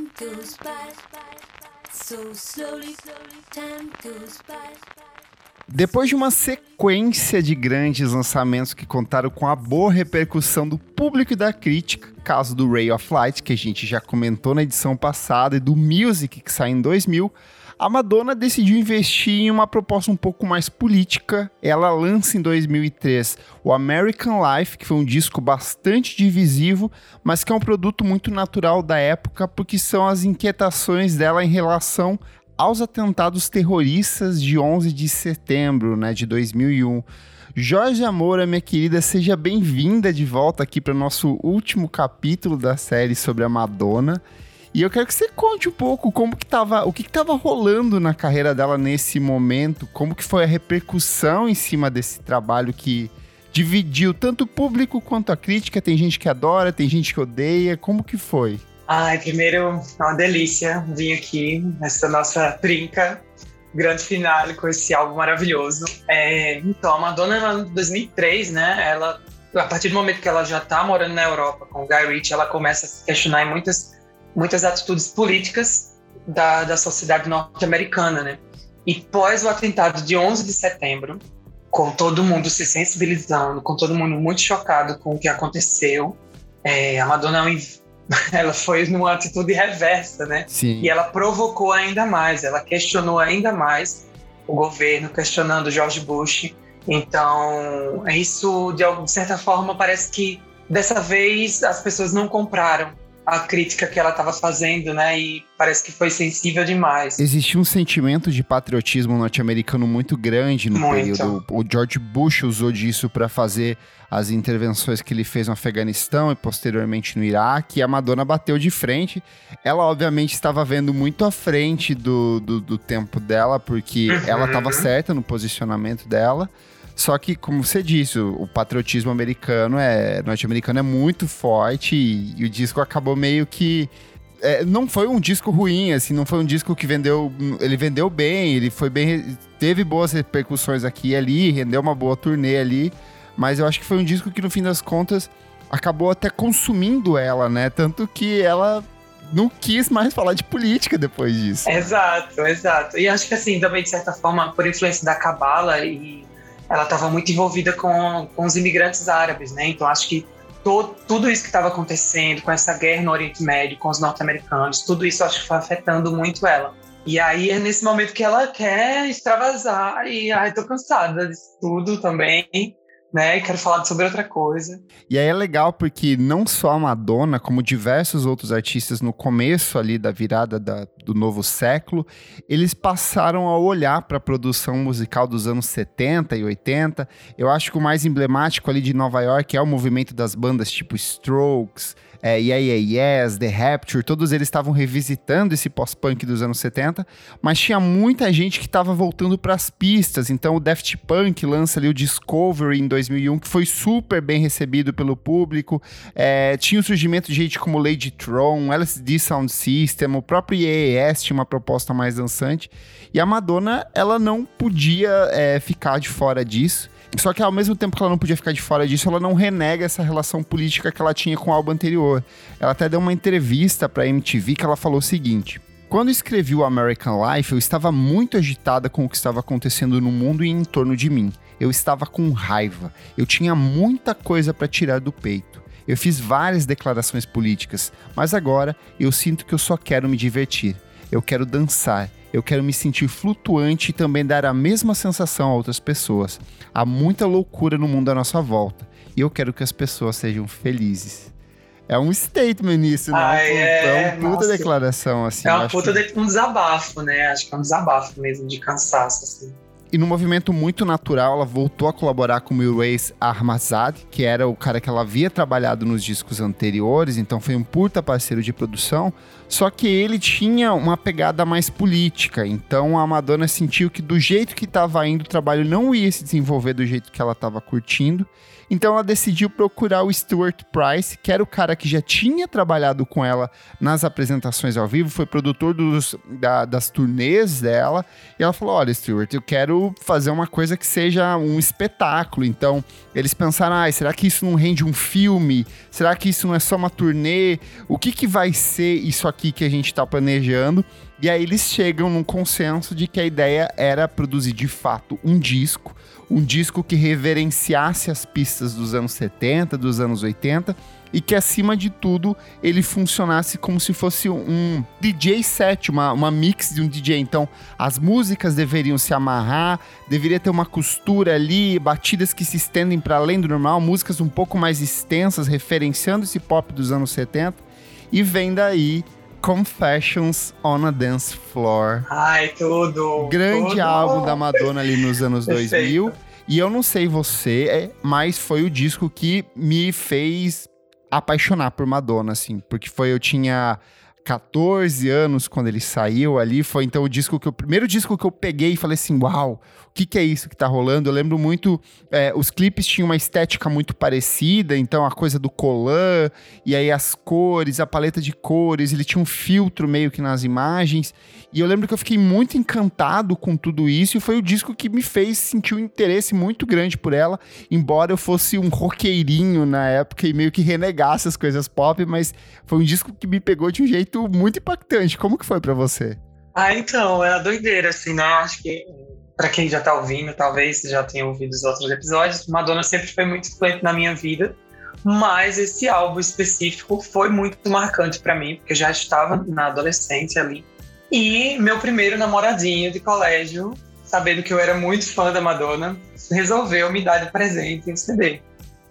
Time goes by so slowly. Time goes by. Depois de uma sequência de grandes lançamentos que contaram com a boa repercussão do público e da crítica, caso do Ray of Light, que a gente já comentou na edição passada, e do Music, que sai em 2000, a Madonna decidiu investir em uma proposta um pouco mais política. Ela lança em 2003 o American Life, que foi um disco bastante divisivo, mas que é um produto muito natural da época, porque são as inquietações dela em relação aos atentados terroristas de 11 de setembro né, de 2001. Jorge Amora, minha querida, seja bem-vinda de volta aqui para o nosso último capítulo da série sobre a Madonna. E eu quero que você conte um pouco como que tava, o que estava rolando na carreira dela nesse momento, como que foi a repercussão em cima desse trabalho que dividiu tanto o público quanto a crítica. Tem gente que adora, tem gente que odeia. Como que foi? Ai, primeiro, é uma delícia vir aqui nessa nossa trinca, grande finale com esse álbum maravilhoso. É, então, a Madonna, ela, em 2003, né, ela, a partir do momento que ela já está morando na Europa com o Guy Ritchie, ela começa a se questionar em muitas muitas atitudes políticas da, da sociedade norte-americana, né? E pós o atentado de 11 de setembro, com todo mundo se sensibilizando, com todo mundo muito chocado com o que aconteceu, é, a Madonna ela foi numa atitude reversa, né? Sim. E ela provocou ainda mais, ela questionou ainda mais o governo, questionando George Bush. Então, isso de, de certa forma parece que dessa vez as pessoas não compraram a crítica que ela estava fazendo, né? E parece que foi sensível demais. Existia um sentimento de patriotismo norte-americano muito grande no Muito. período. O George Bush usou disso para fazer as intervenções que ele fez no Afeganistão e posteriormente no Iraque. E a Madonna bateu de frente. Ela, obviamente, estava vendo muito à frente do, do, do tempo dela, porque Uhum. ela estava certa no posicionamento dela. Só que, como você disse, o, o patriotismo americano é norte-americano é muito forte e, e o disco acabou meio que é, não foi um disco ruim, assim, não foi um disco que vendeu, ele vendeu bem, ele foi bem, teve boas repercussões aqui e ali, rendeu uma boa turnê ali, mas eu acho que foi um disco que no fim das contas acabou até consumindo ela, né? Tanto que ela não quis mais falar de política depois disso. Exato, exato. E acho que assim, também de certa forma, por influência da Cabala e ela estava muito envolvida com, com os imigrantes árabes, né? Então acho que to, tudo isso que estava acontecendo com essa guerra no Oriente Médio, com os norte-americanos, tudo isso acho que foi afetando muito ela. E aí é nesse momento que ela quer extravasar e ai, tô cansada disso tudo também, né? E quero falar sobre outra coisa. E aí é legal porque não só a Madonna, como diversos outros artistas no começo ali da virada da- do novo século, eles passaram a olhar para a produção musical dos anos 70 e 80. Eu acho que o mais emblemático ali de Nova York é o movimento das bandas tipo Strokes, é, Yeah Yeah Yes, The Rapture, todos eles estavam revisitando esse pós-punk dos anos 70, mas tinha muita gente que estava voltando para as pistas. Então o Daft Punk lança ali o Discovery em 2001, que foi super bem recebido pelo público. É, tinha o surgimento de gente como Lady Tron, LSD Sound System, o próprio EAS tinha uma proposta mais dançante. E a Madonna, ela não podia é, ficar de fora disso. Só que ao mesmo tempo que ela não podia ficar de fora disso, ela não renega essa relação política que ela tinha com o álbum anterior. Ela até deu uma entrevista pra MTV que ela falou o seguinte: Quando escrevi o American Life, eu estava muito agitada com o que estava acontecendo no mundo e em torno de mim. Eu estava com raiva. Eu tinha muita coisa para tirar do peito. Eu fiz várias declarações políticas, mas agora eu sinto que eu só quero me divertir. Eu quero dançar. Eu quero me sentir flutuante e também dar a mesma sensação a outras pessoas. Há muita loucura no mundo à nossa volta e eu quero que as pessoas sejam felizes. É um statement isso, né? Ai, é, é uma puta nossa. declaração, assim. é uma puta que- de, um desabafo, né? Acho que é um desabafo mesmo, de cansaço, assim. E num movimento muito natural, ela voltou a colaborar com Mirwais Ahmadzad, que era o cara que ela havia trabalhado nos discos anteriores, então foi um puta parceiro de produção. Só que ele tinha uma pegada mais política, então a Madonna sentiu que do jeito que estava indo o trabalho não ia se desenvolver do jeito que ela estava curtindo. Então ela decidiu procurar o Stuart Price, que era o cara que já tinha trabalhado com ela nas apresentações ao vivo, foi produtor dos, da, das turnês dela. E ela falou: Olha, Stuart, eu quero fazer uma coisa que seja um espetáculo. Então eles pensaram: ah, será que isso não rende um filme? Será que isso não é só uma turnê? O que, que vai ser isso aqui que a gente está planejando? E aí eles chegam num consenso de que a ideia era produzir de fato um disco, um disco que reverenciasse as pistas dos anos 70, dos anos 80 e que acima de tudo ele funcionasse como se fosse um DJ set, uma, uma mix de um DJ. Então as músicas deveriam se amarrar, deveria ter uma costura ali, batidas que se estendem para além do normal, músicas um pouco mais extensas, referenciando esse pop dos anos 70. E vem daí Confessions on a Dance Floor. Ai, tudo. Grande tudo. álbum da Madonna ali nos anos Perfeito. 2000. E eu não sei você, é, mas foi o disco que me fez apaixonar por Madonna, assim. Porque foi, eu tinha 14 anos quando ele saiu ali. Foi então o disco que eu, o primeiro disco que eu peguei e falei assim: Uau, o que, que é isso que tá rolando? Eu lembro muito. É, os clipes tinham uma estética muito parecida, então a coisa do colan, e aí as cores, a paleta de cores, ele tinha um filtro meio que nas imagens. E eu lembro que eu fiquei muito encantado com tudo isso, e foi o disco que me fez sentir um interesse muito grande por ela, embora eu fosse um roqueirinho na época e meio que renegasse as coisas pop, mas foi um disco que me pegou de um jeito muito impactante. Como que foi para você? Ah, então, é a doideira, assim, né? Acho que para quem já tá ouvindo, talvez já tenha ouvido os outros episódios, Madonna sempre foi muito influente na minha vida, mas esse álbum específico foi muito marcante para mim, porque eu já estava na adolescência ali. E meu primeiro namoradinho de colégio, sabendo que eu era muito fã da Madonna, resolveu me dar de presente um CD,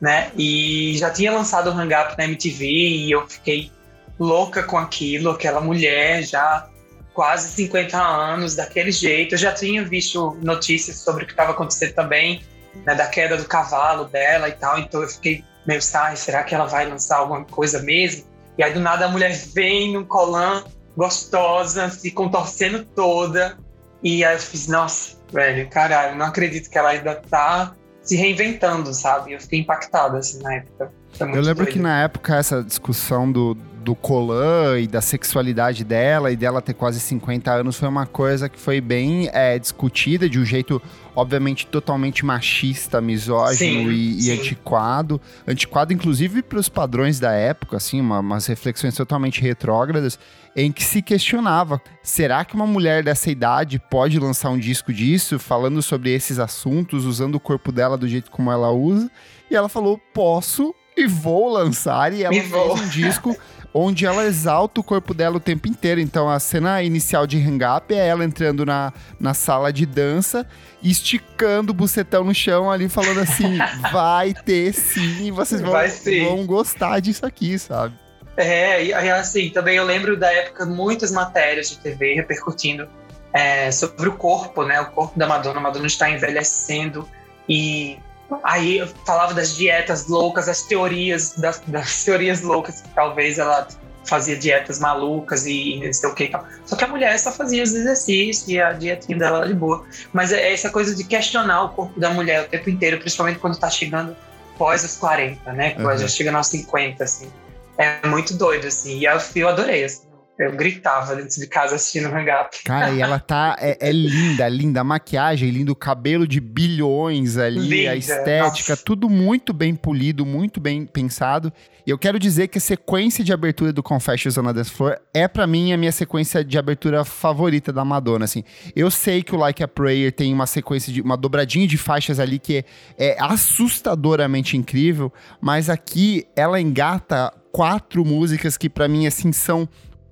né? E já tinha lançado o Hang Up na MTV e eu fiquei louca com aquilo, aquela mulher já quase 50 anos, daquele jeito. Eu já tinha visto notícias sobre o que estava acontecendo também, né, da queda do cavalo dela e tal, então eu fiquei meio, sai, será que ela vai lançar alguma coisa mesmo? E aí do nada a mulher vem num colã gostosa, se contorcendo toda, e aí eu fiz, nossa, velho, caralho, não acredito que ela ainda tá se reinventando, sabe? Eu fiquei impactada, assim, na época. Eu lembro doido. que na época essa discussão do, do Colan e da sexualidade dela e dela ter quase 50 anos foi uma coisa que foi bem é, discutida de um jeito, obviamente, totalmente machista, misógino Sim, e, e sim. antiquado. Antiquado, inclusive, para os padrões da época, assim, uma- umas reflexões totalmente retrógradas, em que se questionava: será que uma mulher dessa idade pode lançar um disco disso, falando sobre esses assuntos, usando o corpo dela do jeito como ela usa? E ela falou: posso e vou lançar. E ela fez vou. um disco onde ela exalta o corpo dela o tempo inteiro. Então a cena inicial de Hang Up é ela entrando na, na sala de dança, esticando o bucetão no chão ali, falando assim: vai ter sim, vocês vão, sim. vão gostar disso aqui, sabe? É, e assim, também eu lembro da época muitas matérias de TV repercutindo é, sobre o corpo, né? O corpo da Madonna. A Madonna está envelhecendo e aí eu falava das dietas loucas, as teorias, das, das teorias loucas que talvez ela fazia dietas malucas e, não sei o que. Só que a mulher só fazia os exercícios e a dietinha dela era de boa. Mas é essa coisa de questionar o corpo da mulher o tempo inteiro, principalmente quando tá chegando pós os 40, né? Quando Uhum. já chega aos 50, assim. É muito doido, assim. E eu, eu adorei, assim. Eu gritava dentro de casa assistindo o Hang Up. Cara, e ela tá. É, é linda, linda. A maquiagem, lindo, o cabelo de bilhões ali, a Linda, estética, nossa. tudo muito bem polido, muito bem pensado. E eu quero dizer que a sequência de abertura do Confessions on a Dance Floor é, pra mim, a minha sequência de abertura favorita da Madonna, assim. Eu sei que o Like a Prayer tem uma sequência de. uma dobradinha de faixas ali que é, é assustadoramente incrível, mas aqui ela engata quatro músicas que, pra mim, assim, são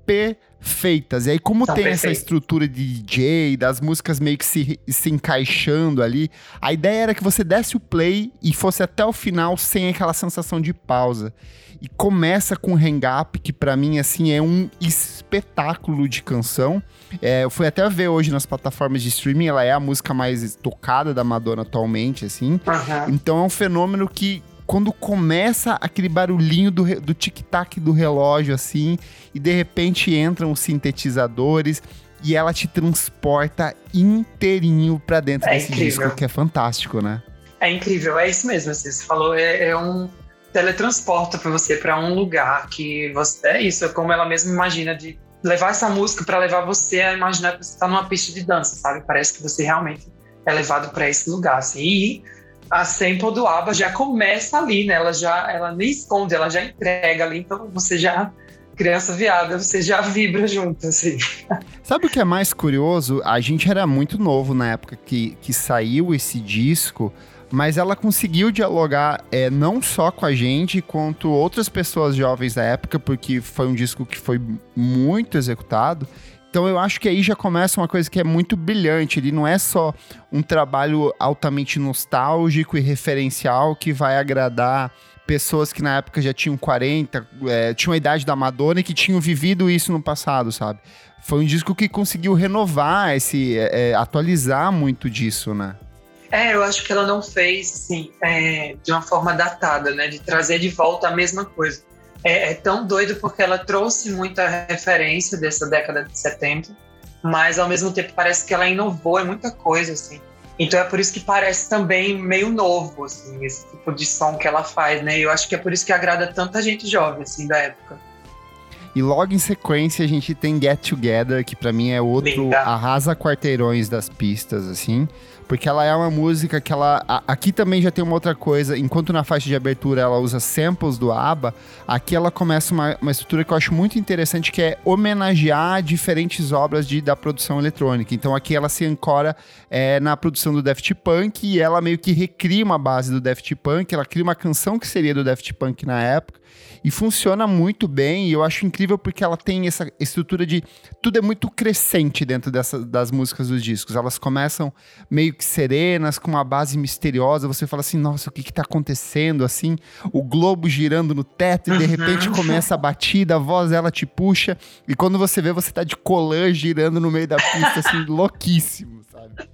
perfeitas. E aí, como São tem essa estrutura de DJ, das músicas meio que se, se encaixando ali, a ideia era que você desse o play e fosse até o final sem aquela sensação de pausa. E começa com Hang Up, que pra mim, assim, é um espetáculo de canção. É, eu fui até ver hoje nas plataformas de streaming, ela é a música mais tocada da Madonna atualmente, assim. Aham. Então é um fenômeno que quando começa aquele barulhinho do, do tic-tac do relógio, assim, e de repente entram os sintetizadores e ela te transporta inteirinho pra dentro É desse incrível. disco, que é fantástico, né? É incrível, é isso mesmo. Assim, você falou, é, é um teletransporta para você para um lugar que você é isso, é como ela mesma imagina de levar essa música para levar você a imaginar que você está numa pista de dança, sabe? Parece que você realmente é levado para esse lugar, assim. E a sample do ABBA já começa ali, né? Ela já, ela nem esconde, ela já entrega ali, então você já criança viada, você já vibra junto, assim. Sabe o que é mais curioso? A gente era muito novo na época que, que saiu esse disco, mas ela conseguiu dialogar é, não só com a gente, quanto outras pessoas jovens da época, porque foi um disco que foi muito executado. Então eu acho que aí já começa uma coisa que é muito brilhante. Ele não é só um trabalho altamente nostálgico e referencial que vai agradar pessoas que na época já tinham 40, é, tinham a idade da Madonna e que tinham vivido isso no passado, sabe? Foi um disco que conseguiu renovar, esse, é, é atualizar muito disso, né? É, eu acho que ela não fez, assim, é, de uma forma datada, né? De trazer de volta a mesma coisa. É, é, tão doido porque ela trouxe muita referência dessa década de 70, mas ao mesmo tempo parece que ela inovou em muita coisa, assim. Então é por isso que parece também meio novo, assim, esse tipo de som que ela faz, né? Eu acho que é por isso que agrada tanta gente jovem, assim, da época. E logo em sequência a gente tem Get Together, que para mim é outro Linda. arrasa quarteirões das pistas, assim. Porque ela é uma música que ela. A, aqui também já tem uma outra coisa. Enquanto na faixa de abertura ela usa samples do ABBA, aqui ela começa uma, uma estrutura que eu acho muito interessante, que é homenagear diferentes obras de, da produção eletrônica. Então aqui ela se ancora é, na produção do Daft Punk e ela meio que recria uma base do Daft Punk. Ela cria uma canção que seria do Daft Punk na época e funciona muito bem. E eu acho incrível porque ela tem essa estrutura de. Tudo é muito crescente dentro dessa, das músicas dos discos. Elas começam meio que serenas, com uma base misteriosa. Você fala assim: nossa, o que está acontecendo? Assim, o globo girando no teto e de repente começa a batida, a voz ela te puxa. E quando você vê, você tá de colã girando no meio da pista, assim, louquíssimo, sabe?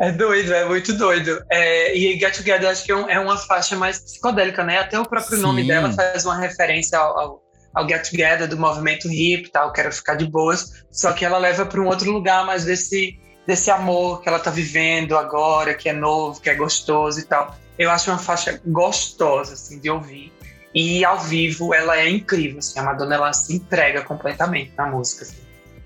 É doido, é muito doido. É, e Get Together acho que é, um, é, uma faixa mais psicodélica, né? Até o próprio Sim. nome dela faz uma referência ao, ao, ao, Get Together do movimento hip tal, quero ficar de boas. Só que ela leva para um outro lugar mais desse, desse amor que ela tá vivendo agora, que é novo, que é gostoso e tal. Eu acho uma faixa gostosa, assim, de ouvir. E ao vivo ela é incrível, assim, a Madonna ela se entrega completamente na música. Assim.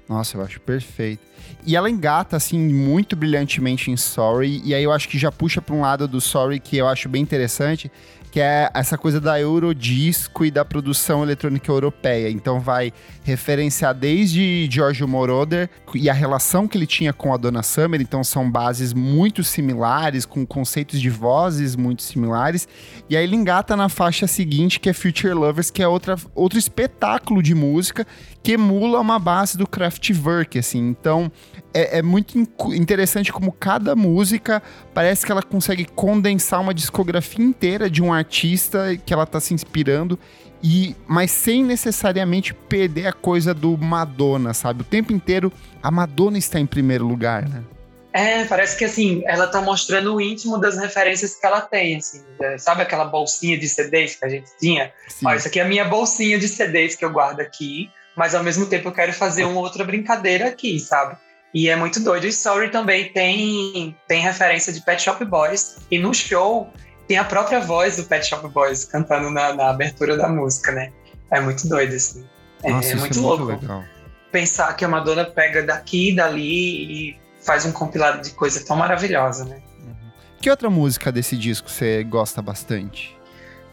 Nossa, eu acho perfeito. E ela engata, assim, muito brilhantemente em Sorry. E aí eu acho que já puxa para um lado do Sorry que eu acho bem interessante, que é essa coisa da Eurodisco e da produção eletrônica europeia. Então vai referenciar desde Giorgio Moroder e a relação que ele tinha com a Donna Summer, então são bases muito similares, com conceitos de vozes muito similares. E aí ele engata na faixa seguinte, que é Future Lovers, que é outra, outro espetáculo de música que emula uma base do Kraftwerk, assim. Então, é, é, muito interessante como cada música parece que ela consegue condensar uma discografia inteira de um artista que ela tá se inspirando e mas sem necessariamente perder a coisa do Madonna, sabe? O tempo inteiro a Madonna está em primeiro lugar, né? É, parece que assim, ela tá mostrando o íntimo das referências que ela tem, assim. Né? Sabe aquela bolsinha de CDs que a gente tinha? Sim. Ó, isso aqui é a minha bolsinha de CDs que eu guardo aqui mas ao mesmo tempo eu quero fazer uma outra brincadeira aqui, sabe? E é muito doido. E Sorry também tem, tem referência de Pet Shop Boys. E no show tem a própria voz do Pet Shop Boys cantando na, na abertura da música, né? É muito doido, assim. É, Nossa, é muito é louco. Muito legal. Pensar que a Madonna pega daqui e dali e faz um compilado de coisa tão maravilhosa, né? Uhum. Que outra música desse disco você gosta bastante?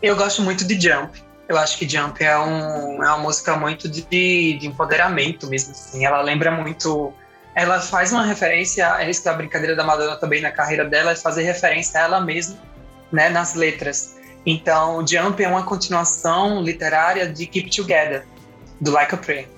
Eu gosto muito de Jump. Eu acho que Jump é, um, é uma música muito de, de empoderamento mesmo, assim. Ela lembra muito... Ela faz uma referência, é isso que a brincadeira da Madonna também na carreira dela, é fazer referência a ela mesma, né, nas letras. Então, Jump é uma continuação literária de Keep Together, do Like a Prayer.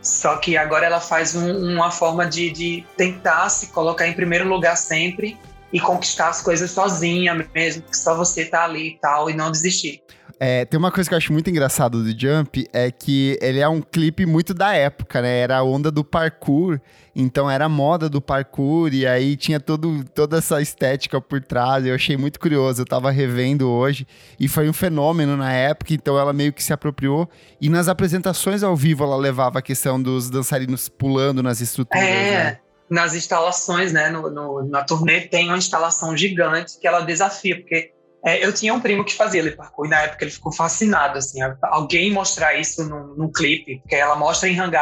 Só que agora ela faz um, uma forma de, de tentar se colocar em primeiro lugar sempre e conquistar as coisas sozinha mesmo, que só você tá ali e tal, e não desistir. É, tem uma coisa que eu acho muito engraçado do Jump, é que ele é um clipe muito da época, né? Era a onda do parkour, então era a moda do parkour, e aí tinha todo, toda essa estética por trás, eu achei muito curioso, eu tava revendo hoje, e foi um fenômeno na época, então ela meio que se apropriou, e nas apresentações ao vivo ela levava a questão dos dançarinos pulando nas estruturas, é. né? nas instalações, né, no, no, na turnê, tem uma instalação gigante que ela desafia, porque é, eu tinha um primo que fazia ele parkour e na época ele ficou fascinado, assim, alguém mostrar isso num, num clipe, porque ela mostra em Hang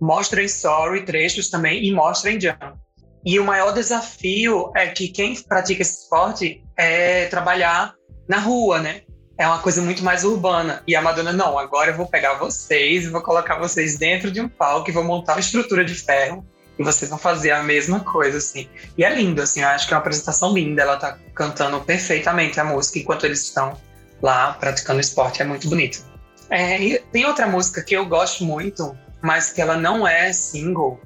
mostra em Story trechos também e mostra em Jump. E o maior desafio é que quem pratica esse esporte é trabalhar na rua, né? É uma coisa muito mais urbana. E a Madonna, não, agora eu vou pegar vocês e vou colocar vocês dentro de um palco e vou montar uma estrutura de ferro e vocês vão fazer a mesma coisa, assim. E é lindo, assim, eu acho que é uma apresentação linda. Ela tá cantando perfeitamente a música enquanto eles estão lá praticando esporte, é muito bonito. É, tem outra música que eu gosto muito, mas que ela não é single,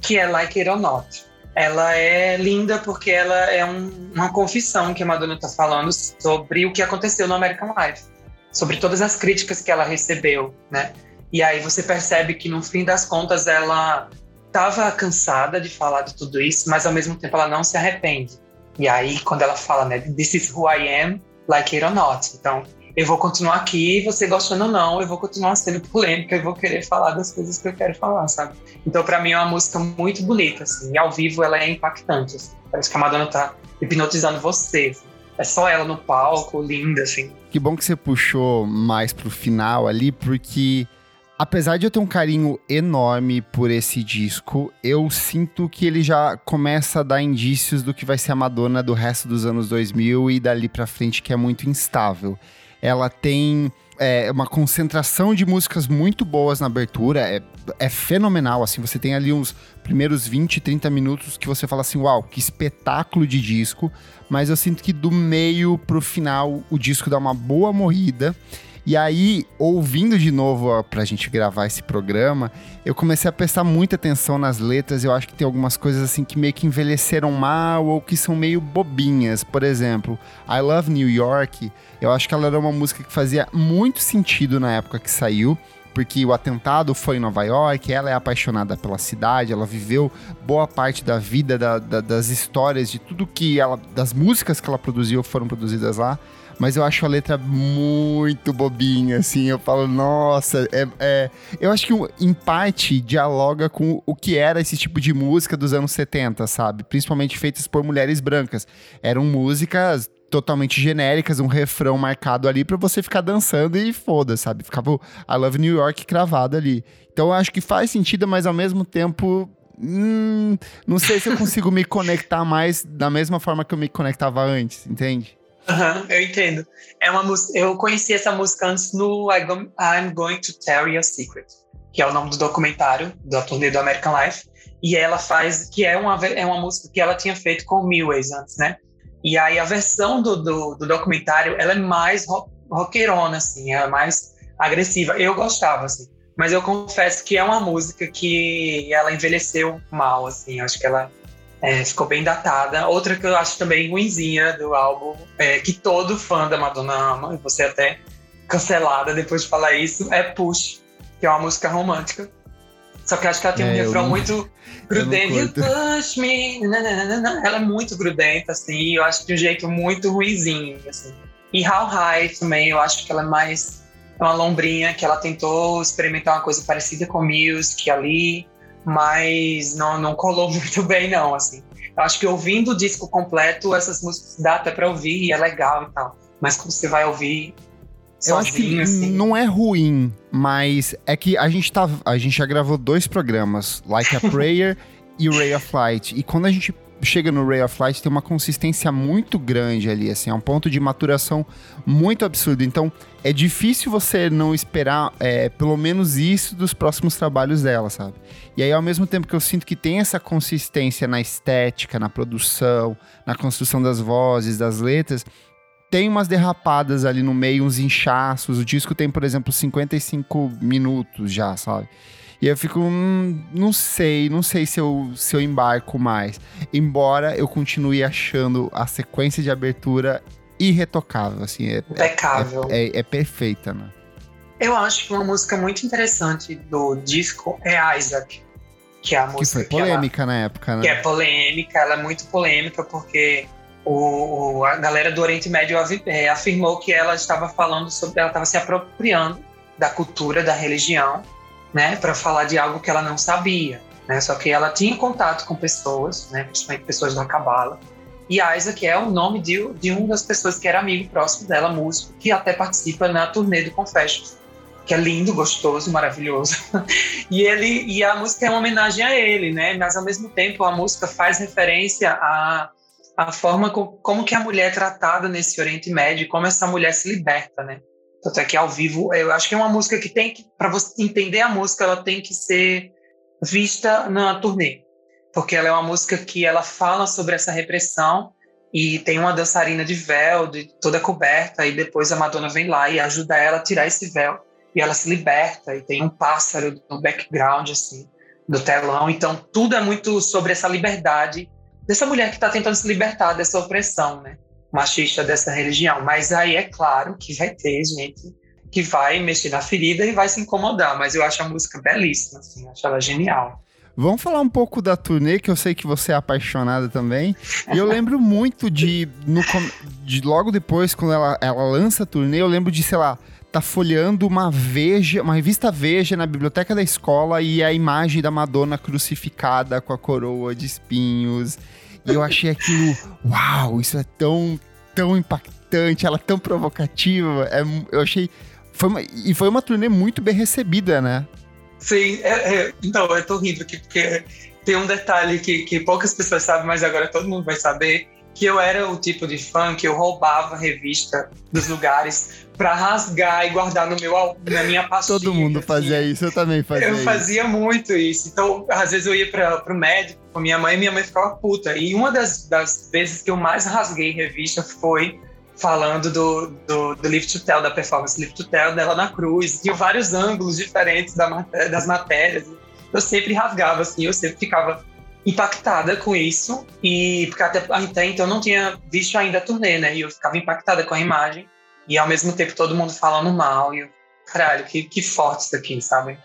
que é Like It or Not. Ela é linda porque ela é um, uma confissão que a Madonna está falando sobre o que aconteceu no American Life, sobre todas as críticas que ela recebeu, né? E aí você percebe que no fim das contas ela estava cansada de falar de tudo isso, mas ao mesmo tempo ela não se arrepende. E aí, quando ela fala, né, This is who I am, like it or not. Então, eu vou continuar aqui, você gostando ou não, eu vou continuar sendo polêmica, eu vou querer falar das coisas que eu quero falar, sabe? Então, para mim, é uma música muito bonita, assim, e ao vivo ela é impactante, assim. Parece que a Madonna tá hipnotizando você, assim. É só ela no palco, linda, assim. Que bom que você puxou mais pro final ali, porque Apesar de eu ter um carinho enorme por esse disco, eu sinto que ele já começa a dar indícios do que vai ser a Madonna do resto dos anos 2000 e dali pra frente, que é muito instável. Ela tem é, uma concentração de músicas muito boas na abertura, é, é fenomenal, assim, você tem ali uns primeiros 20, 30 minutos que você fala assim, uau, que espetáculo de disco, mas eu sinto que do meio pro final o disco dá uma boa morrida, e aí, ouvindo de novo ó, pra gente gravar esse programa, eu comecei a prestar muita atenção nas letras. Eu acho que tem algumas coisas assim que meio que envelheceram mal ou que são meio bobinhas. Por exemplo, I Love New York, eu acho que ela era uma música que fazia muito sentido na época que saiu porque o atentado foi em Nova York, ela é apaixonada pela cidade, ela viveu boa parte da vida, da, da, das histórias, de tudo que ela. das músicas que ela produziu foram produzidas lá mas eu acho a letra muito bobinha, assim. Eu falo, nossa, é, é... eu acho que em parte dialoga com o que era esse tipo de música dos anos 70, sabe? Principalmente feitas por mulheres brancas. Eram músicas totalmente genéricas, um refrão marcado ali para você ficar dançando e foda, sabe? Ficava o I Love New York cravado ali. Então eu acho que faz sentido, mas ao mesmo tempo Hum, não sei se eu consigo me conectar mais da mesma forma que eu me conectava antes, entende? Uhum, eu entendo. É uma. Eu conheci essa música antes no I'm Going to Tell You a Secret, que é o nome do documentário da turnê do American Life. E ela faz, que é uma, é uma música que ela tinha feito com o Milways antes, né? E aí a versão do, do, do documentário, ela é mais rock, rockerona, assim, é mais agressiva. Eu gostava, assim. Mas eu confesso que é uma música que ela envelheceu mal, assim. Acho que ela é, ficou bem datada. Outra que eu acho também ruimzinha do álbum, é, que todo fã da Madonna ama, e você até cancelada depois de falar isso, é Push, que é uma música romântica. Só que eu acho que ela tem é, um refrão não, muito grudento. You push me. Nananana. Ela é muito grudenta, assim, eu acho de um jeito muito ruimzinho, assim. E How High também, eu acho que ela é mais uma lombrinha, que ela tentou experimentar uma coisa parecida com Music ali mas não, não colou muito bem, não, assim. Eu acho que ouvindo o disco completo, essas músicas dá até pra ouvir e é legal e tal. Mas quando você vai ouvir sozinho, Eu acho que assim... não é ruim, mas é que a gente, tá, a gente já gravou dois programas, Like a Prayer e Ray of Light. E quando a gente chega no Ray of Light tem uma consistência muito grande ali, assim, é um ponto de maturação muito absurdo. Então, é difícil você não esperar é, pelo menos isso dos próximos trabalhos dela, sabe? E aí, ao mesmo tempo que eu sinto que tem essa consistência na estética, na produção, na construção das vozes, das letras, tem umas derrapadas ali no meio, uns inchaços. O disco tem, por exemplo, 55 minutos já, sabe? E eu fico, hum, não sei, não sei se eu, se eu embarco mais. Embora eu continue achando a sequência de abertura irretocável, assim. É, Impecável. É, é, é, perfeita, né? Eu acho que uma música muito interessante do disco é Isaac, que é a música que foi polêmica que ela, na época, né? Que é polêmica, ela é muito polêmica porque o, a galera do Oriente Médio é, afirmou que ela estava falando sobre, ela estava se apropriando da cultura, da religião, né, para falar de algo que ela não sabia. né? Só que ela tinha contato com pessoas, né? Principalmente pessoas da Cabala. E Isaac é o nome de, de uma das pessoas que era amigo próximo dela, músico, que até participa na turnê do Confessions, que é lindo, gostoso, maravilhoso. e ele e a música é uma homenagem a ele, né? Mas ao mesmo tempo a música faz referência a a forma com, como que a mulher é tratada nesse Oriente Médio, como essa mulher se liberta, né? Tanto é que ao vivo, eu acho que é uma música que tem que, para você entender a música, ela tem que ser vista na turnê, porque ela é uma música que ela fala sobre essa repressão e tem uma dançarina de véu, de, toda coberta, e depois a Madonna vem lá e ajuda ela a tirar esse véu e ela se liberta e tem um pássaro no background assim do telão, então tudo é muito sobre essa liberdade dessa mulher que está tentando se libertar dessa opressão, né? Machista dessa religião. Mas aí é claro que vai ter gente que vai mexer na ferida e vai se incomodar. Mas eu acho a música belíssima, assim, acho ela genial. Vamos falar um pouco da turnê, que eu sei que você é apaixonada também. E eu lembro muito de, no, de logo depois, quando ela, ela lança a turnê, eu lembro de, sei lá, tá folheando uma Veja, uma revista Veja na biblioteca da escola e a imagem da Madonna crucificada com a coroa de espinhos. E eu achei aquilo, uau, isso é tão, tão impactante, ela é tão provocativa. É, eu achei. Foi uma, e foi uma turnê muito bem recebida, né? Sim, é, é, então, eu tô rindo aqui porque tem um detalhe que, que poucas pessoas sabem, mas agora todo mundo vai saber, que eu era o tipo de fã que eu roubava revista dos lugares para rasgar e guardar no meu na minha pastinha. Todo mundo fazia isso, eu também fazia. Eu isso. fazia muito isso. Então, às vezes eu ia para o médico com minha mãe e minha mãe ficava puta. E uma das, das vezes que eu mais rasguei revista foi falando do, do, do Live to Tell, da performance Live to Tell dela na cruz. Tinha vários ângulos diferentes da, das matérias. Eu sempre rasgava, assim, eu sempre ficava impactada com isso. E porque até, até então eu não tinha visto ainda a turnê, né? E eu ficava impactada com a imagem. E ao mesmo tempo todo mundo falando mal. E eu, caralho, que, que forte isso aqui, sabe?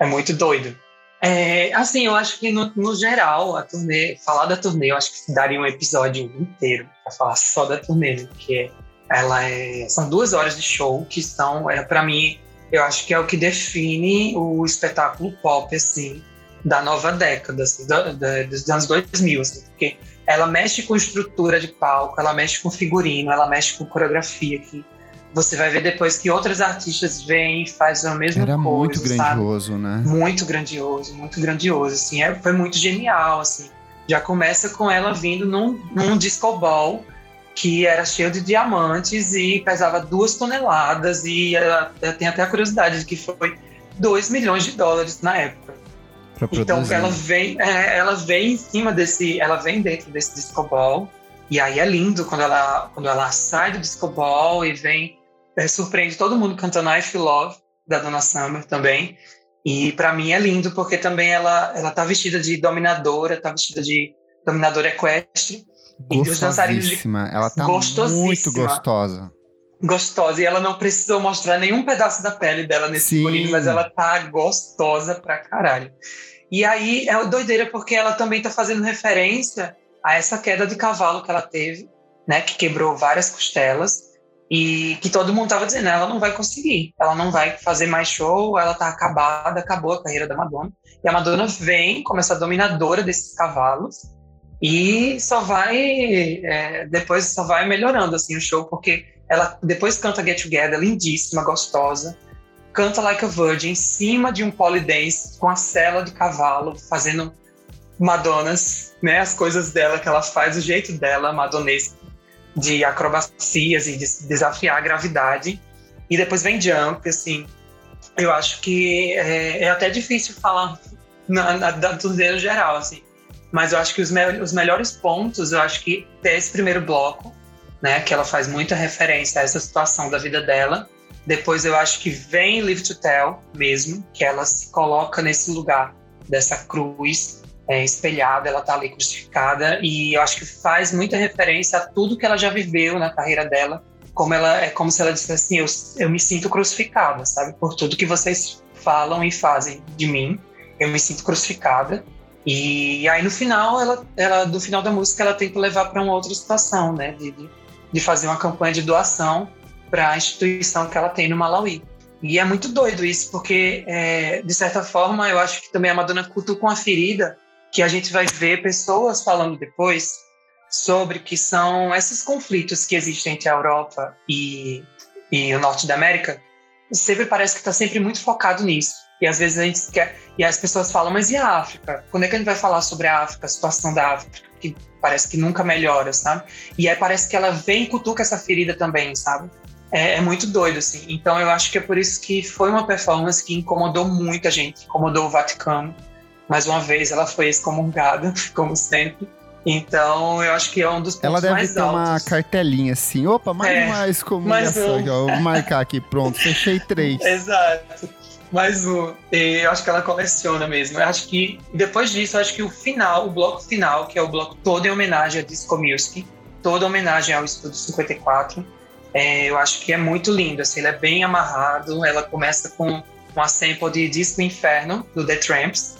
É muito doido. É, assim, eu acho que no, no, geral, a turnê, falar da turnê, eu acho que daria um episódio inteiro para falar só da turnê, né? porque ela é, são duas horas de show que são, é, para mim, eu acho que é o que define o espetáculo pop, assim, da nova década, assim, da, da, dos anos 2000, assim, porque ela mexe com estrutura de palco, ela mexe com figurino, ela mexe com coreografia, que você vai ver depois que outros artistas vêm e fazem a mesma Era coisa. Era muito grandioso, sabe? né? Muito grandioso, muito grandioso. Assim, é, foi muito genial. Assim. Já começa com ela vindo num, num disco ball que era cheio de diamantes e pesava duas toneladas. E ela, eu tenho até a curiosidade de que foi 2 milhões de dólares na época. Então ela vem, é, ela vem em cima desse, ela vem dentro desse disco ball. E aí é lindo quando ela, quando ela sai do disco ball e vem é, surpreende todo mundo cantando I Feel Love, da Donna Summer também. E para mim é lindo porque também ela ela tá vestida de dominadora, tá vestida de dominadora equestre. E os dançarinos de... Ela tá muito gostosa. Gostosa. E ela não precisou mostrar nenhum pedaço da pele dela nesse figurino, mas ela tá gostosa pra caralho. E aí é doideira porque ela também tá fazendo referência a essa queda de cavalo que ela teve, né? Que quebrou várias costelas e que todo mundo tava dizendo, ela não vai conseguir, ela não vai fazer mais show, ela tá acabada, acabou a carreira da Madonna. E a Madonna vem como essa dominadora desses cavalos e só vai, é, depois só vai melhorando assim o show, porque ela depois canta Get Together, lindíssima, gostosa, canta Like a Virgin em cima de um polidense com a cela de cavalo, fazendo Madonas, né, as coisas dela que ela faz, o jeito dela, madonesco de acrobacias e de desafiar a gravidade. E depois vem jump, assim. Eu acho que é, é até difícil falar na, na, da turnê geral, assim. Mas eu acho que os, me os melhores pontos, eu acho que tem esse primeiro bloco, né? Que ela faz muita referência a essa situação da vida dela. Depois eu acho que vem Live to Tell mesmo, que ela se coloca nesse lugar dessa cruz é, espelhada, ela está ali crucificada e eu acho que faz muita referência a tudo que ela já viveu na carreira dela, como ela é como se ela dissesse assim, eu, eu me sinto crucificada, sabe, por tudo que vocês falam e fazem de mim, eu me sinto crucificada. E aí no final, ela, ela do final da música, ela tenta levar para uma outra situação, né, de, de fazer uma campanha de doação para a instituição que ela tem no Malawi. E é muito doido isso, porque, é, de certa forma, eu acho que também a Madonna cutuca uma ferida que a gente vai ver pessoas falando depois sobre que são esses conflitos que existem entre a Europa e, e o Norte da América. Sempre parece que está sempre muito focado nisso. E às vezes a gente quer. E as pessoas falam, mas e a África? Quando é que a gente vai falar sobre a África, a situação da África? Que parece que nunca melhora, sabe? E aí parece que ela vem e cutuca essa ferida também, sabe? É, é, muito doido, assim. Então eu acho que é por isso que foi uma performance que incomodou muita gente, incomodou o Vaticano. Mais uma vez, ela foi excomungada, como sempre. Então, eu acho que é um dos pontos mais altos. Ela deve ter uma cartelinha assim, opa, mais é, uma excomungação. Um. Vou marcar aqui, pronto, fechei três. Exato. Mais um. E eu acho que ela coleciona mesmo. Eu acho que, depois disso, eu acho que o final, o bloco final, que é o bloco todo em homenagem a Disco Music, toda homenagem ao Estúdio 54, é, eu acho que é muito lindo, assim, ele é bem amarrado, ela começa com uma sample de Disco Inferno, do The Tramps,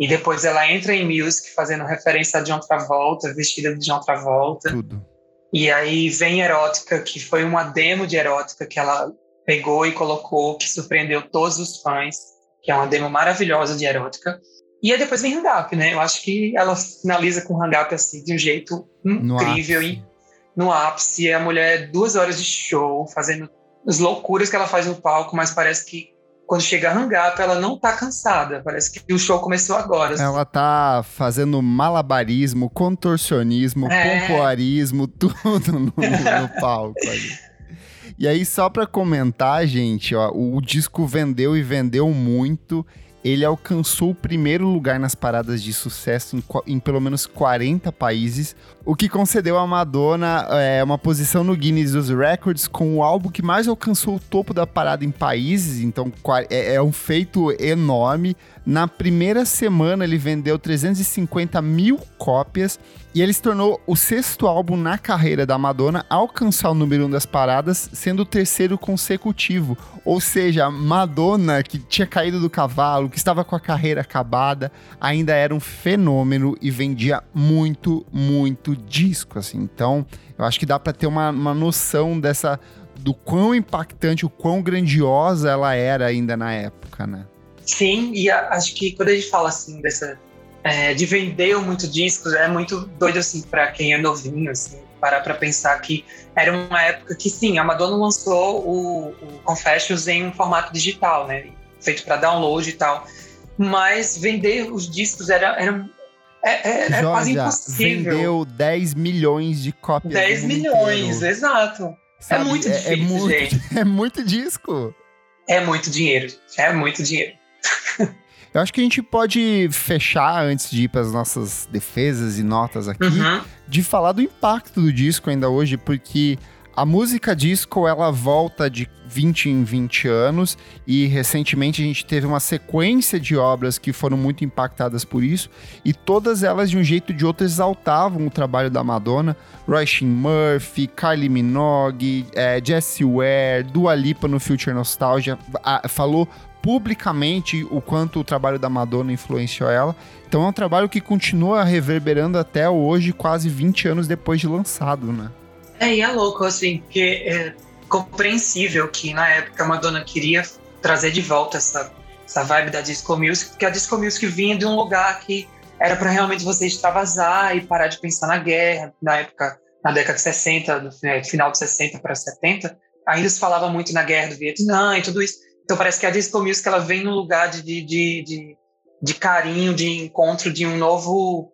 e depois ela entra em Music, fazendo referência a John Travolta, vestida de John Travolta. Tudo. E aí vem Erótica, que foi uma demo de Erótica que ela pegou e colocou, que surpreendeu todos os fãs, que é uma demo maravilhosa de Erótica. E aí depois vem Hang Up, né? Eu acho que ela finaliza com Hang Up assim, de um jeito incrível. E no ápice, a mulher duas horas de show, fazendo as loucuras que ela faz no palco, mas parece que quando chega a Hang Up, ela não tá cansada. Parece que o show começou agora. Ela tá fazendo malabarismo, contorcionismo, é. pompoarismo, tudo no, no palco ali. E aí, só pra comentar, gente, ó, o disco vendeu e vendeu muito ele alcançou o primeiro lugar nas paradas de sucesso em, em, pelo menos 40 países, o que concedeu a Madonna é, uma posição no Guinness dos Records com o álbum que mais alcançou o topo da parada em países, então é, é um feito enorme. Na primeira semana ele vendeu 350 mil cópias e ele se tornou o sexto álbum na carreira da Madonna a alcançar o número um das paradas, sendo o terceiro consecutivo. Ou seja, Madonna, que tinha caído do cavalo, que estava com a carreira acabada, ainda era um fenômeno e vendia muito, muito disco. Assim. Então, eu acho que dá para ter uma, uma noção dessa do quão impactante, o quão grandiosa ela era ainda na época, né? Sim, e a, acho que quando a gente fala assim dessa é, de vender muito discos é muito doido assim para quem é novinho assim parar para pensar que era uma época que sim a Madonna lançou o, o Confessions em um formato digital né feito para download e tal mas vender os discos era, era é, é, é quase impossível. vendeu 10 milhões de cópias 10 milhões, inteiro. exato. É Sabe, é muito difícil, é, muito, gente. É muito disco. É muito dinheiro. É muito dinheiro. Eu acho que a gente pode fechar, antes de ir para as nossas defesas e notas aqui, uhum. de falar do impacto do disco ainda hoje, porque a música disco ela volta de 20 em 20 anos e recentemente a gente teve uma sequência de obras que foram muito impactadas por isso e todas elas de um jeito ou de outro exaltavam o trabalho da Madonna. Roisin Murphy, Kylie Minogue, é, Jessie Ware, Dua Lipa no Future Nostalgia a, falou publicamente o quanto o trabalho da Madonna influenciou ela. Então é um trabalho que continua reverberando até hoje, quase 20 anos depois de lançado, né? É, e é louco, assim, porque é compreensível que na época a Madonna queria trazer de volta essa, essa vibe da disco music, porque a disco music vinha de um lugar que era para realmente você extravasar e parar de pensar na guerra. Na época, na década de 60, no final de 60 para 70, ainda se falava muito na guerra do Vietnã e tudo isso. Então parece que a disco music ela vem num lugar de, de, de, de, carinho, de encontro, de um novo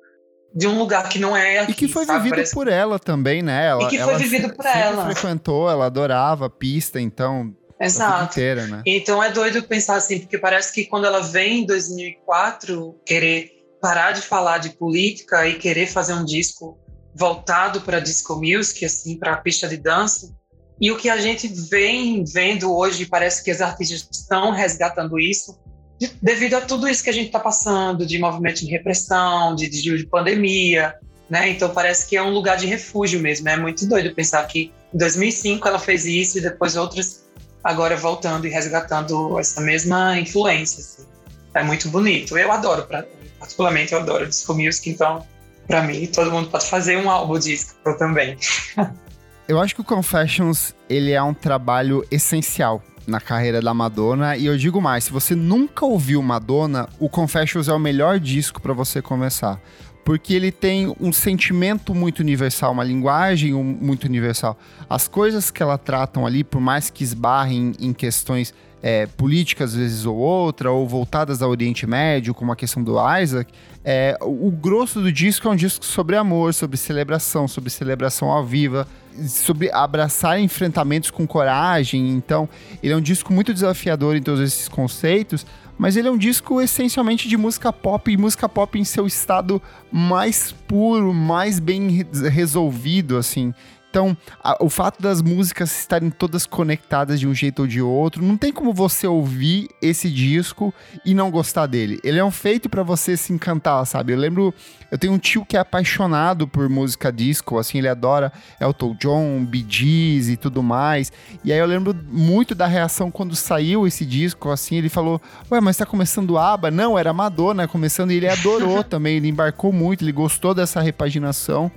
de um lugar que não é aqui, E que foi sabe? vivido Parece... por ela também, né? Ela, e que foi vivido por ela. frequentou, ela adorava a pista, então... Exato. Inteira, né? Então é doido pensar assim, porque parece que quando ela vem em 2004 querer parar de falar de política e querer fazer um disco voltado para disco music, assim, para a pista de dança, e o que a gente vem vendo hoje, parece que os artistas estão resgatando isso, de, devido a tudo isso que a gente está passando, de movimento de repressão, de, de, de, pandemia, né? Então parece que é um lugar de refúgio mesmo. É muito doido pensar que em 2005 ela fez isso e depois outras agora voltando e resgatando essa mesma influência. Assim. É muito bonito. Eu adoro, pra, particularmente eu adoro disco music, então para mim todo mundo pode fazer um álbum disco também. Eu acho que o Confessions, ele é um trabalho essencial na carreira da Madonna. E eu digo mais, se você nunca ouviu Madonna, o Confessions é o melhor disco para você começar. Porque ele tem um sentimento muito universal, uma linguagem muito universal. As coisas que ela tratam ali, por mais que esbarrem em questões é, políticas, às vezes ou outra, ou voltadas ao Oriente Médio, como a questão do Isaac, é, o grosso do disco é um disco sobre amor, sobre celebração, sobre celebração ao viva, sobre abraçar enfrentamentos com coragem. Então, ele é um disco muito desafiador em todos esses conceitos, mas ele é um disco essencialmente de música pop e música pop em seu estado mais puro, mais bem resolvido, assim. Então, a, o fato das músicas estarem todas conectadas de um jeito ou de outro, não tem como você ouvir esse disco e não gostar dele. Ele é um feito para você se encantar, sabe? Eu lembro, eu tenho um tio que é apaixonado por música disco, assim, ele adora Elton John, Bee Gees e tudo mais. E aí eu lembro muito da reação quando saiu esse disco, assim, ele falou: "Ué, mas tá começando ABBA?" Não, era Madonna começando e ele adorou também, ele embarcou muito, ele gostou dessa repaginação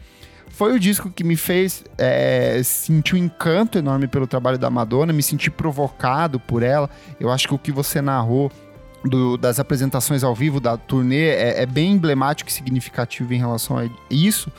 foi o disco que me fez é, sentir um encanto enorme pelo trabalho da Madonna, me senti provocado por ela. Eu acho que o que você narrou do, das apresentações ao vivo da turnê é, é bem emblemático e significativo em relação a isso.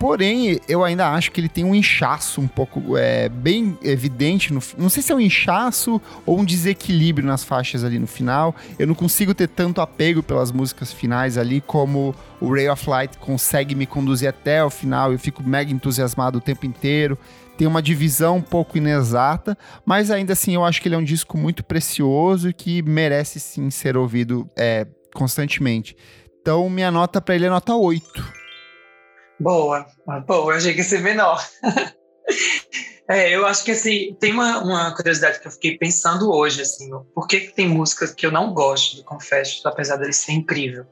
Porém, eu ainda acho que ele tem um inchaço um pouco é, bem evidente. No, não sei se é um inchaço ou um desequilíbrio nas faixas ali no final. Eu não consigo ter tanto apego pelas músicas finais ali como o Ray of Light consegue me conduzir até o final. Eu fico mega entusiasmado o tempo inteiro. Tem uma divisão um pouco inexata, mas ainda assim eu acho que ele é um disco muito precioso e que merece sim ser ouvido é, constantemente. Então, minha nota para ele é nota 8. Boa, boa, eu achei que ia ser menor. é, eu acho que assim, tem uma, uma, curiosidade que eu fiquei pensando hoje, assim, por que, que tem músicas que eu não gosto do Confessions, apesar dele ser incrível.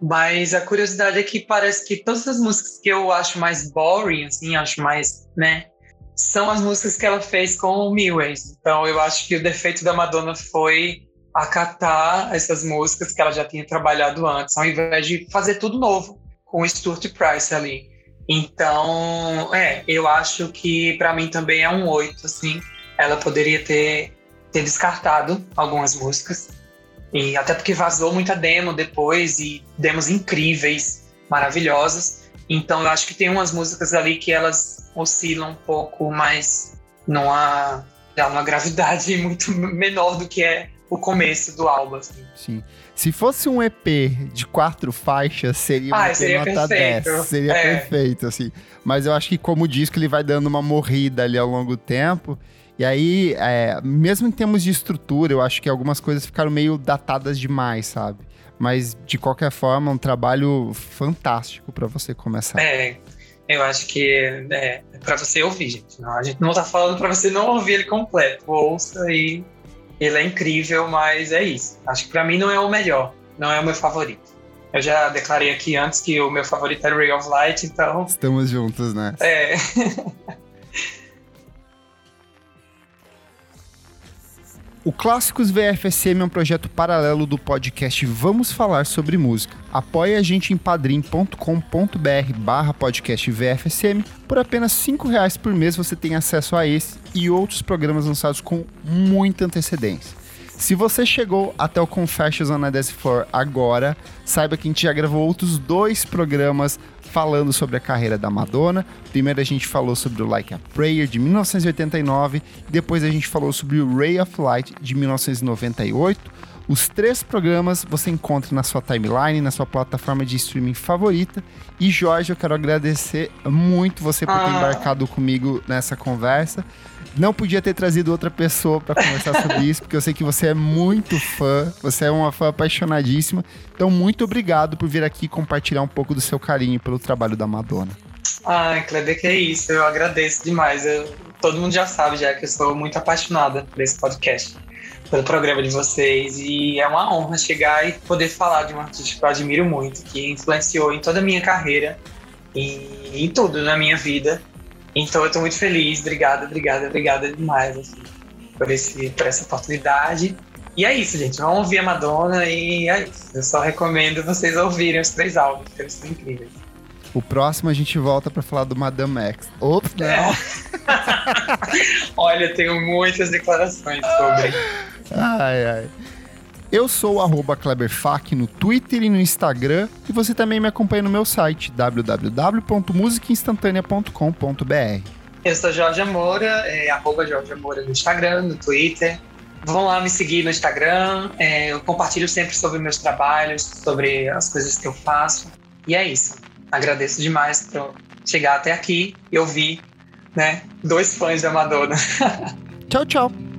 Mas a curiosidade é que parece que todas as músicas que eu acho mais boring, assim, acho mais, né, são as músicas que ela fez com o Milways. Então eu acho que o defeito da Madonna foi acatar essas músicas que ela já tinha trabalhado antes, ao invés de fazer tudo novo com o Stuart Price ali. Então, é, eu acho que para mim também é um oito, assim. Ela poderia ter, ter descartado algumas músicas. E até porque vazou muita demo depois e demos incríveis, maravilhosas. Então eu acho que tem umas músicas ali que elas oscilam um pouco mais numa, numa gravidade muito menor do que é o começo do álbum. Assim. Sim. Se fosse um EP de quatro faixas, seria uma ah, seria nota perfeito. 10. Seria é. perfeito, assim. Mas eu acho que como disco ele vai dando uma morrida ali ao longo do tempo. E aí, é, mesmo em termos de estrutura, eu acho que algumas coisas ficaram meio datadas demais, sabe? Mas, de qualquer forma, um trabalho fantástico para você começar. É, eu acho que é, é para você ouvir, gente. Não, a gente não tá falando para você não ouvir ele completo. Ouça e ele é incrível, mas é isso. Acho que para mim não é o melhor, não é o meu favorito. Eu já declarei aqui antes que o meu favorito é Ray of Light, então. Estamos juntos, né? É. O Clássicos VFSM é um projeto paralelo do podcast Vamos Falar Sobre Música. Apoie a gente em padrim.com.br barra podcast VFSM. Por apenas cinco reais por mês você tem acesso a esse e outros programas lançados com muita antecedência. Se você chegou até o Confessions on a Dance Floor agora, saiba que a gente já gravou outros dois programas falando sobre a carreira da Madonna. Primeiro a gente falou sobre o Like a Prayer de 1989, depois a gente falou sobre o Ray of Light de 1998. Os três programas você encontra na sua timeline, na sua plataforma de streaming favorita. E Jorge, eu quero agradecer muito você por ter ah. embarcado comigo nessa conversa. Não podia ter trazido outra pessoa para conversar sobre isso, porque eu sei que você é muito fã, você é uma fã apaixonadíssima. Então, muito obrigado por vir aqui compartilhar um pouco do seu carinho pelo trabalho da Madonna. Ai, Kleber, que é isso. Eu agradeço demais. Eu, todo mundo já sabe já que eu sou muito apaixonada por esse podcast, pelo programa de vocês. E é uma honra chegar e poder falar de um artista que eu admiro muito, que influenciou em toda a minha carreira e em tudo na minha vida. Então eu tô muito feliz, obrigada, obrigada, obrigada demais assim, por, esse, por essa oportunidade. E é isso, gente. Vamos ouvir a Madonna e é isso. Eu só recomendo vocês ouvirem os três álbuns, porque eles são incríveis. O próximo a gente volta para falar do Madame X. Ops, não. É. Olha, eu tenho muitas declarações sobre. Ai, ai. Eu sou o KleberFac no Twitter e no Instagram. E você também me acompanha no meu site, www.musicainstantanea.com.br. Eu sou Jorge Moura, é, arroba Jorge Moura no Instagram, no Twitter. Vão lá me seguir no Instagram. É, eu compartilho sempre sobre meus trabalhos, sobre as coisas que eu faço. E é isso. Agradeço demais por chegar até aqui e ouvir, né, dois fãs da Madonna. tchau, tchau.